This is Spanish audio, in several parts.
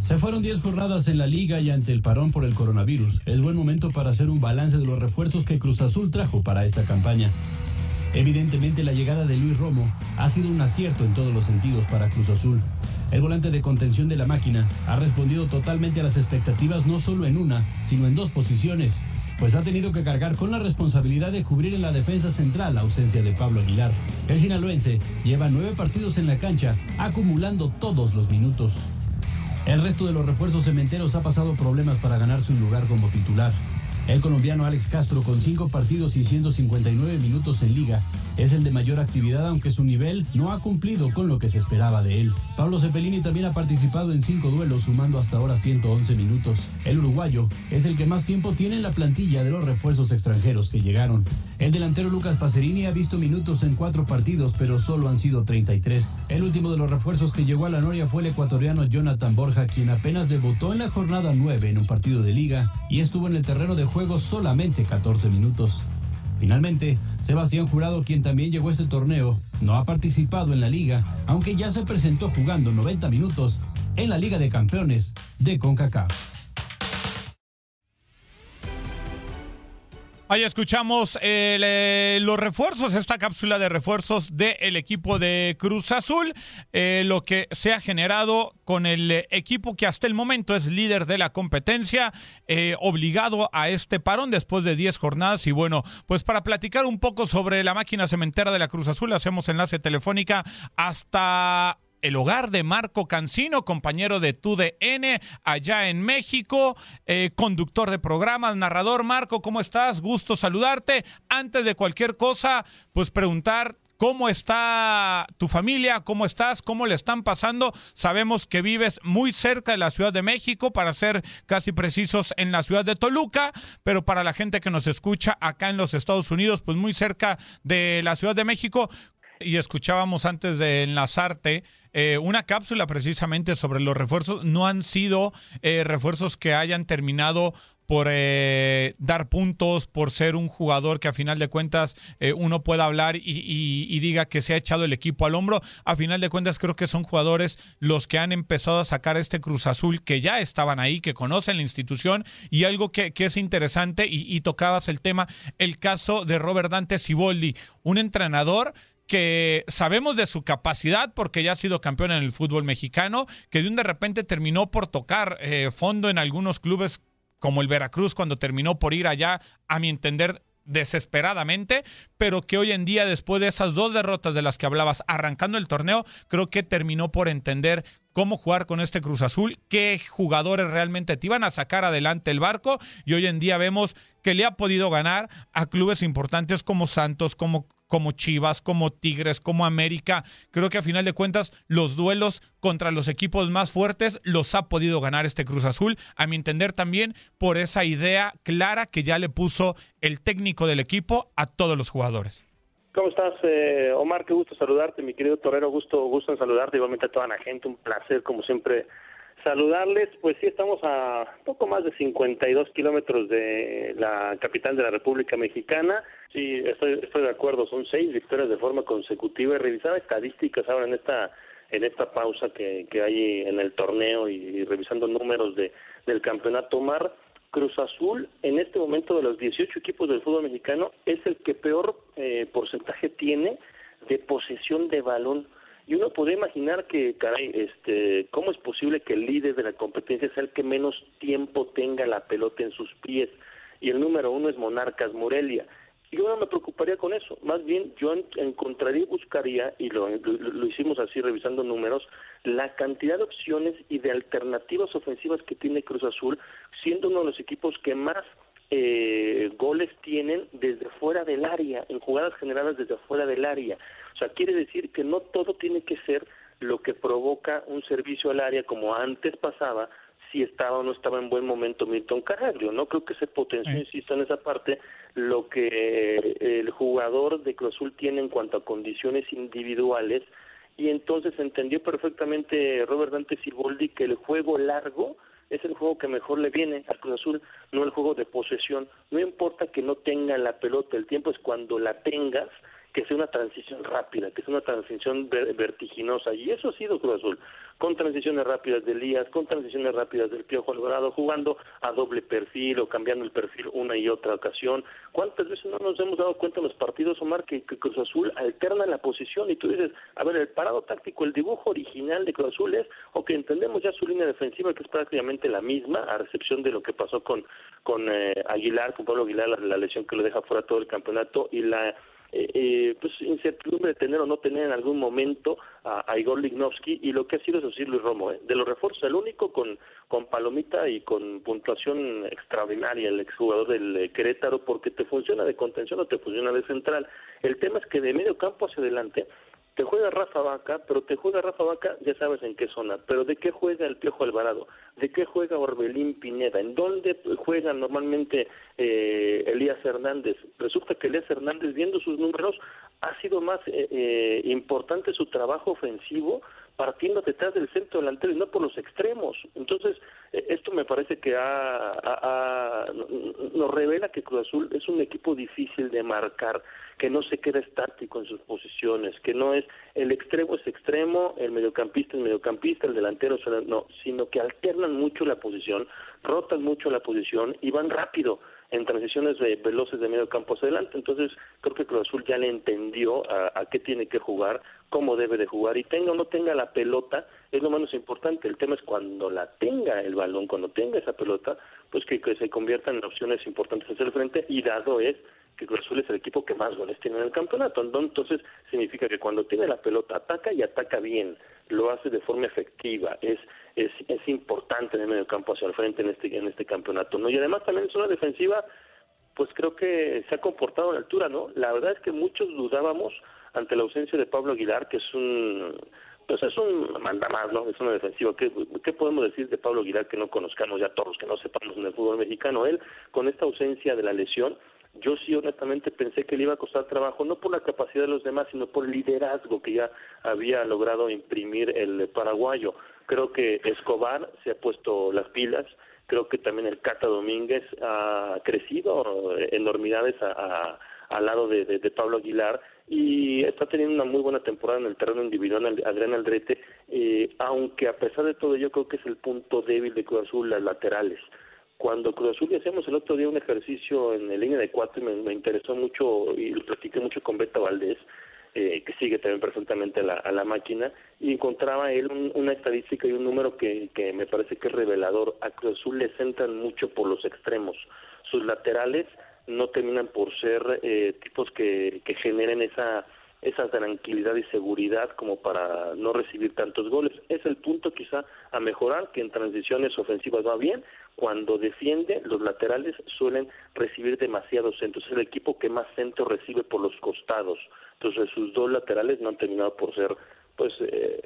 Se fueron 10 jornadas en la liga y ante el parón por el coronavirus. Es buen momento para hacer un balance de los refuerzos que Cruz Azul trajo para esta campaña. Evidentemente la llegada de Luis Romo ha sido un acierto en todos los sentidos para Cruz Azul. El volante de contención de la máquina ha respondido totalmente a las expectativas no solo en una, sino en dos posiciones, pues ha tenido que cargar con la responsabilidad de cubrir en la defensa central la ausencia de Pablo Aguilar. El sinaloense lleva nueve partidos en la cancha, acumulando todos los minutos. El resto de los refuerzos cementeros ha pasado problemas para ganarse un lugar como titular. El colombiano Alex Castro, con cinco partidos y 159 minutos en liga, es el de mayor actividad, aunque su nivel no ha cumplido con lo que se esperaba de él. Pablo Cepelini también ha participado en cinco duelos, sumando hasta ahora 111 minutos. El uruguayo es el que más tiempo tiene en la plantilla de los refuerzos extranjeros que llegaron. El delantero Lucas Pacerini ha visto minutos en cuatro partidos, pero solo han sido 33. El último de los refuerzos que llegó a la Noria fue el ecuatoriano Jonathan Borja, quien apenas debutó en la jornada 9 en un partido de liga y estuvo en el terreno de juego solamente 14 minutos. Finalmente, Sebastián Jurado, quien también llegó a este torneo, no ha participado en la liga, aunque ya se presentó jugando 90 minutos en la Liga de Campeones de CONCACAF. Ahí escuchamos eh, los refuerzos, esta cápsula de refuerzos del equipo de Cruz Azul, eh, lo que se ha generado con el equipo que hasta el momento es líder de la competencia, eh, obligado a este parón después de 10 jornadas. Y bueno, pues para platicar un poco sobre la máquina cementera de la Cruz Azul, hacemos enlace telefónica hasta el hogar de Marco Cancino, compañero de TUDN allá en México, eh, conductor de programas, narrador. Marco, ¿cómo estás? Gusto saludarte. Antes de cualquier cosa, pues preguntar ¿Cómo está tu familia? ¿Cómo estás? ¿Cómo le están pasando? Sabemos que vives muy cerca de la Ciudad de México, para ser casi precisos, en la ciudad de Toluca, pero para la gente que nos escucha acá en los Estados Unidos, pues muy cerca de la Ciudad de México. Y escuchábamos antes de enlazarte eh, una cápsula precisamente sobre los refuerzos. No han sido eh, refuerzos que hayan terminado por eh, dar puntos, por ser un jugador que a final de cuentas eh, uno pueda hablar y, y- y diga que se ha echado el equipo al hombro. A final de cuentas creo que son jugadores los que han empezado a sacar este Cruz Azul, que ya estaban ahí, que conocen la institución y algo que, que es interesante y, y tocabas el tema, el caso de Robert Dante Siboldi, un entrenador que sabemos de su capacidad porque ya ha sido campeón en el fútbol mexicano, que de un de repente terminó por tocar eh, fondo en algunos clubes como el Veracruz cuando terminó por ir allá, a mi entender, desesperadamente, pero que hoy en día, después de esas dos derrotas de las que hablabas, arrancando el torneo, creo que terminó por entender cómo jugar con este Cruz Azul, qué jugadores realmente te iban a sacar adelante el barco y hoy en día vemos que le ha podido ganar a clubes importantes como Santos, como como Chivas, como Tigres, como América. Creo que a final de cuentas los duelos contra los equipos más fuertes los ha podido ganar este Cruz Azul, a mi entender también por esa idea clara que ya le puso el técnico del equipo a todos los jugadores. ¿Cómo estás, eh, Omar? Qué gusto saludarte, mi querido Torero. Gusto, gusto en saludarte, igualmente a toda la gente. Un placer, como siempre, saludarles. Pues sí, estamos a poco más de 52 kilómetros de la capital de la República Mexicana. Sí, estoy, estoy de acuerdo. Son seis victorias de forma consecutiva. Y estadísticas ahora en esta en esta pausa que, que hay en el torneo y, revisando números de del campeonato Mar. Cruz Azul, en este momento de los 18 equipos del fútbol mexicano, es el que peor eh, porcentaje tiene de posesión de balón. Y uno puede imaginar que, caray, este, ¿cómo es posible que el líder de la competencia sea el que menos tiempo tenga la pelota en sus pies? Y el número uno es Monarcas Morelia. Yo no me preocuparía con eso. Más bien, yo encontraría y buscaría, y lo, lo, hicimos así revisando números, la cantidad de opciones y de alternativas ofensivas que tiene Cruz Azul, siendo uno de los equipos que más eh, goles tienen desde fuera del área, en jugadas generadas desde fuera del área. O sea, quiere decir que no todo tiene que ser lo que provoca un servicio al área como antes pasaba, si estaba o no estaba en buen momento Milton Caraglio. No creo que se potenció, insisto, en esa parte lo que el jugador de Cruz Azul tiene en cuanto a condiciones individuales y entonces entendió perfectamente Robert Dante Siboldi que el juego largo es el juego que mejor le viene al Cruz Azul, no el juego de posesión. No importa que no tenga la pelota, el tiempo es cuando la tengas que sea una transición rápida, que sea una transición vertiginosa. Y eso ha sido Cruz Azul, con transiciones rápidas de Elías, con transiciones rápidas del Piojo Alvarado, jugando a doble perfil o cambiando el perfil una y otra ocasión. ¿Cuántas veces no nos hemos dado cuenta en los partidos, Omar, que, Cruz Azul alterna la posición y tú dices, a ver, el parado táctico, el dibujo original de Cruz Azul es, o que entendemos ya su línea defensiva, que es prácticamente la misma, a recepción de lo que pasó con, con eh, Aguilar, con Pablo Aguilar, la lesión que lo deja fuera todo el campeonato y la eh, eh, pues incertidumbre de tener o no tener en algún momento a, Igor Lignovsky y lo que ha sido eso sí Luis Romo, ¿eh? de los refuerzos el único con, con palomita y con puntuación extraordinaria el exjugador del eh, Querétaro porque te funciona de contención o te funciona de central. El tema es que de medio campo hacia adelante te juega Rafa Vaca, pero te juega Rafa Vaca, ya sabes en qué zona. Pero ¿de qué juega el Piojo Alvarado? ¿De qué juega Orbelín Pineda? ¿En dónde juega normalmente eh, Elías Hernández? Resulta que Elías Hernández, viendo sus números, ha sido más eh, eh, importante su trabajo ofensivo partiendo detrás del centro delantero y no por los extremos. Entonces, esto me parece que nos revela que Cruz Azul es un equipo difícil de marcar que no se queda estático en sus posiciones, que no es el extremo es extremo, el mediocampista es mediocampista, el delantero es no, sino que alternan mucho la posición, rotan mucho la posición y van rápido en transiciones veloces de medio campo hacia adelante. Entonces, creo que Cruz Azul ya le entendió a, qué tiene que jugar, cómo debe de jugar, y tenga o no tenga la pelota, es lo menos importante. El tema es cuando la tenga el balón, cuando tenga esa pelota, pues que, se conviertan en opciones importantes hacia el frente, y dado es que Cruz Azul es el equipo que más goles tiene en el campeonato. Entonces significa que cuando tiene la pelota ataca y ataca bien, lo hace de forma efectiva, es es, es importante en el medio campo hacia el frente en este en este campeonato, ¿no? Y además también es una defensiva pues creo que se ha comportado a la altura, ¿no? La verdad es que muchos dudábamos ante la ausencia de Pablo Aguilar, que es un pues es un manda más, ¿no? Es una defensiva. ¿Qué, ¿Qué podemos decir de Pablo Aguilar que no conozcamos ya todos, que no sepamos en el fútbol mexicano? Él, con esta ausencia de la lesión, yo sí honestamente pensé que le iba a costar trabajo, no por la capacidad de los demás, sino por el liderazgo que ya había logrado imprimir el paraguayo. Creo que Escobar se ha puesto las pilas, creo que también el Cata Domínguez ha crecido enormidades a, al lado de, Pablo Aguilar y está teniendo una muy buena temporada en el terreno individual Adrián Aldrete, eh, aunque a pesar de todo yo creo que es el punto débil de Cruz Azul, las laterales. Cuando Cruz Azul hacíamos el otro día un ejercicio en la línea de cuatro y me, interesó mucho y lo platiqué mucho con Beta Valdés, eh, que sigue también perfectamente a la, a la máquina, y encontraba él una estadística y un número que, que me parece que es revelador. A Cruz Azul le centran mucho por los extremos. Sus laterales no terminan por ser eh, tipos que, que generen esa esa tranquilidad y seguridad como para no recibir tantos goles. Es el punto quizá a mejorar, que en transiciones ofensivas va bien, cuando defiende los laterales suelen recibir demasiados centros, es el equipo que más centros recibe por los costados, entonces sus dos laterales no han terminado por ser pues eh,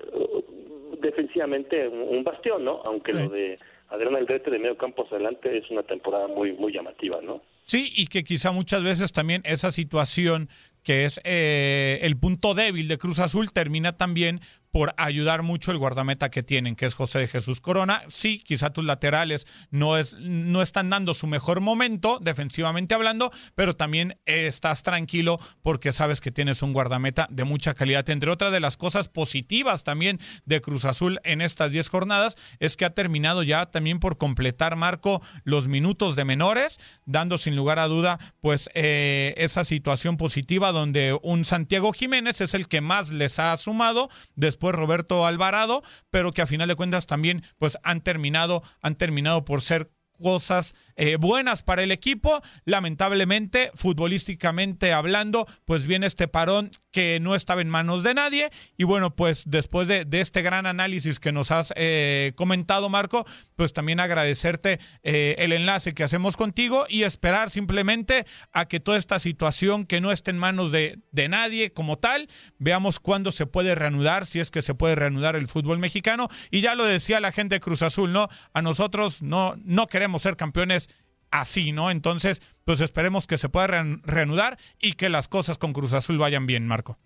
defensivamente un, bastión, ¿no? Aunque lo de Adrián Aldrete de medio campo hacia adelante es una temporada muy muy llamativa, ¿no? Sí, y que quizá muchas veces también esa situación que es eh, el punto débil de Cruz Azul, termina también por ayudar mucho el guardameta que tienen, que es José de Jesús Corona. Sí, quizá tus laterales no, es, no están dando su mejor momento, defensivamente hablando, pero también estás tranquilo porque sabes que tienes un guardameta de mucha calidad. Entre otras de las cosas positivas también de Cruz Azul en estas 10 jornadas es que ha terminado ya también por completar, Marco, los minutos de menores, dando sin lugar a duda pues eh, esa situación positiva donde un Santiago Jiménez es el que más les ha sumado después después Roberto Alvarado, pero que a final de cuentas también pues han terminado, han terminado por ser cosas eh, buenas para el equipo. Lamentablemente, futbolísticamente hablando, pues viene este parón que no estaba en manos de nadie. Y bueno, pues después de, este gran análisis que nos has eh, comentado, Marco, pues también agradecerte eh, el enlace que hacemos contigo y esperar simplemente a que toda esta situación que no esté en manos de, de nadie como tal, veamos cuándo se puede reanudar, si es que se puede reanudar el fútbol mexicano. Y ya lo decía la gente de Cruz Azul, ¿no? A nosotros no, no queremos ser campeones así, ¿no? Entonces, pues esperemos que se pueda reanudar y que las cosas con Cruz Azul vayan bien, Marco.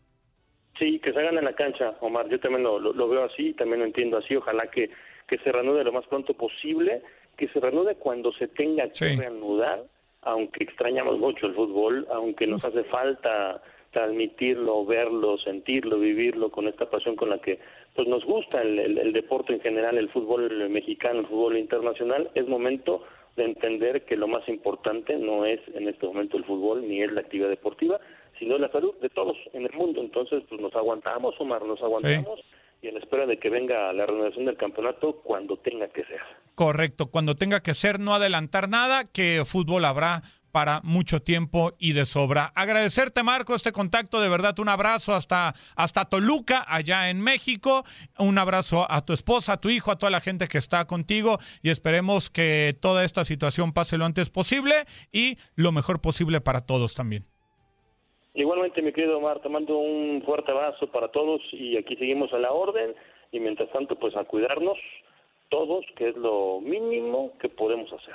Sí, que se hagan en la cancha, Omar. Yo también lo, veo así, también lo entiendo así. Ojalá que, que se reanude lo más pronto posible, que se reanude cuando se tenga que reanudar, aunque extrañamos mucho el fútbol, aunque nos hace falta transmitirlo, verlo, sentirlo, vivirlo con esta pasión con la que pues nos gusta el, el deporte en general, el fútbol mexicano, el fútbol internacional, es momento de entender que lo más importante no es en este momento el fútbol ni es la actividad deportiva, sino la salud de todos en el mundo. Entonces, pues nos aguantamos, Omar, nos aguantamos. Y en espera de que venga la renovación del campeonato cuando tenga que ser. Correcto, cuando tenga que ser, no adelantar nada, que fútbol habrá para mucho tiempo y de sobra. Agradecerte, Marco, este contacto, de verdad, un abrazo hasta, hasta Toluca, allá en México, un abrazo a tu esposa, a tu hijo, a toda la gente que está contigo y esperemos que toda esta situación pase lo antes posible y lo mejor posible para todos también. Igualmente, mi querido Omar, te mando un fuerte abrazo para todos y aquí seguimos a la orden y mientras tanto, pues a cuidarnos todos, que es lo mínimo que podemos hacer.